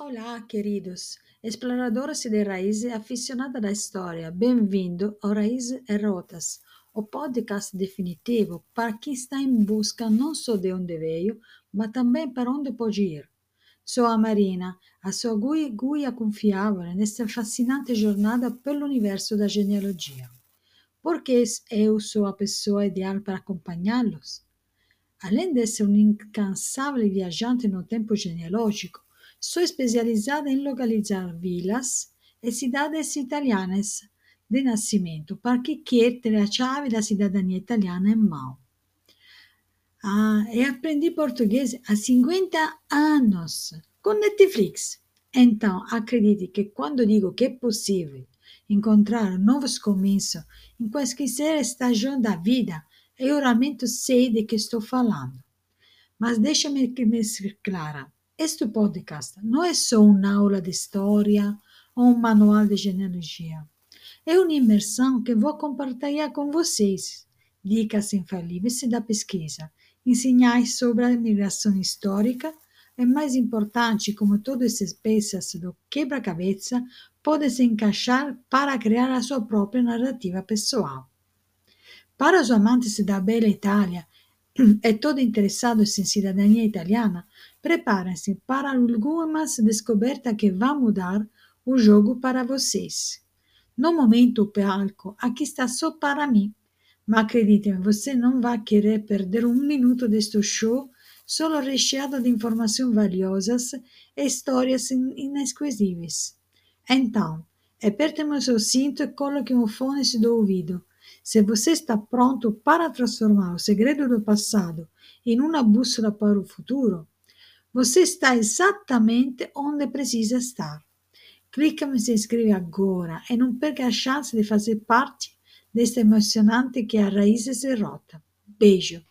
Olá, queridos exploradores de raízes aficionados da história. Bem-vindo ao Raízes e Rotas, o podcast definitivo para quem está em busca não só de onde veio, mas também para onde pode ir. Sou a Marina, a sua guia, guia confiável nesta fascinante jornada pelo universo da genealogia. Porque eu sou a pessoa ideal para acompanhá-los. Além de ser um incansável viajante no tempo genealógico, Sou especializada em localizar vilas e cidades italianas de nascimento para quem quer a chave da cidadania italiana em mão. Ah, e aprendi português há 50 anos com Netflix. Então, acredite que quando digo que é possível encontrar novos começos em qualquer estagião da vida, eu realmente sei de que estou falando. Mas deixa-me que me ser clara. Este podcast não é só uma aula de história ou um manual de genealogia. É uma imersão que vou compartilhar com vocês. Dicas infalíveis da pesquisa, ensinais sobre a migração histórica e, mais importante, como todas essas peças do quebra-cabeça podem se encaixar para criar a sua própria narrativa pessoal. Para os amantes da bela Itália e todo interessados em cidadania italiana, Preparem-se para algumas descobertas que vão mudar o jogo para vocês. No momento, o palco aqui está só para mim. Mas acreditem, você não vai querer perder um minuto deste show solo recheado de informações valiosas e histórias inesquecíveis. Então, apertem o seu cinto e coloquem o fone do ouvido. Se você está pronto para transformar o segredo do passado em uma bússola para o futuro, você está exatamente onde precisa estar. Clica em se inscreve agora e não perca a chance de fazer parte desta emocionante que é a e Rota. Beijo!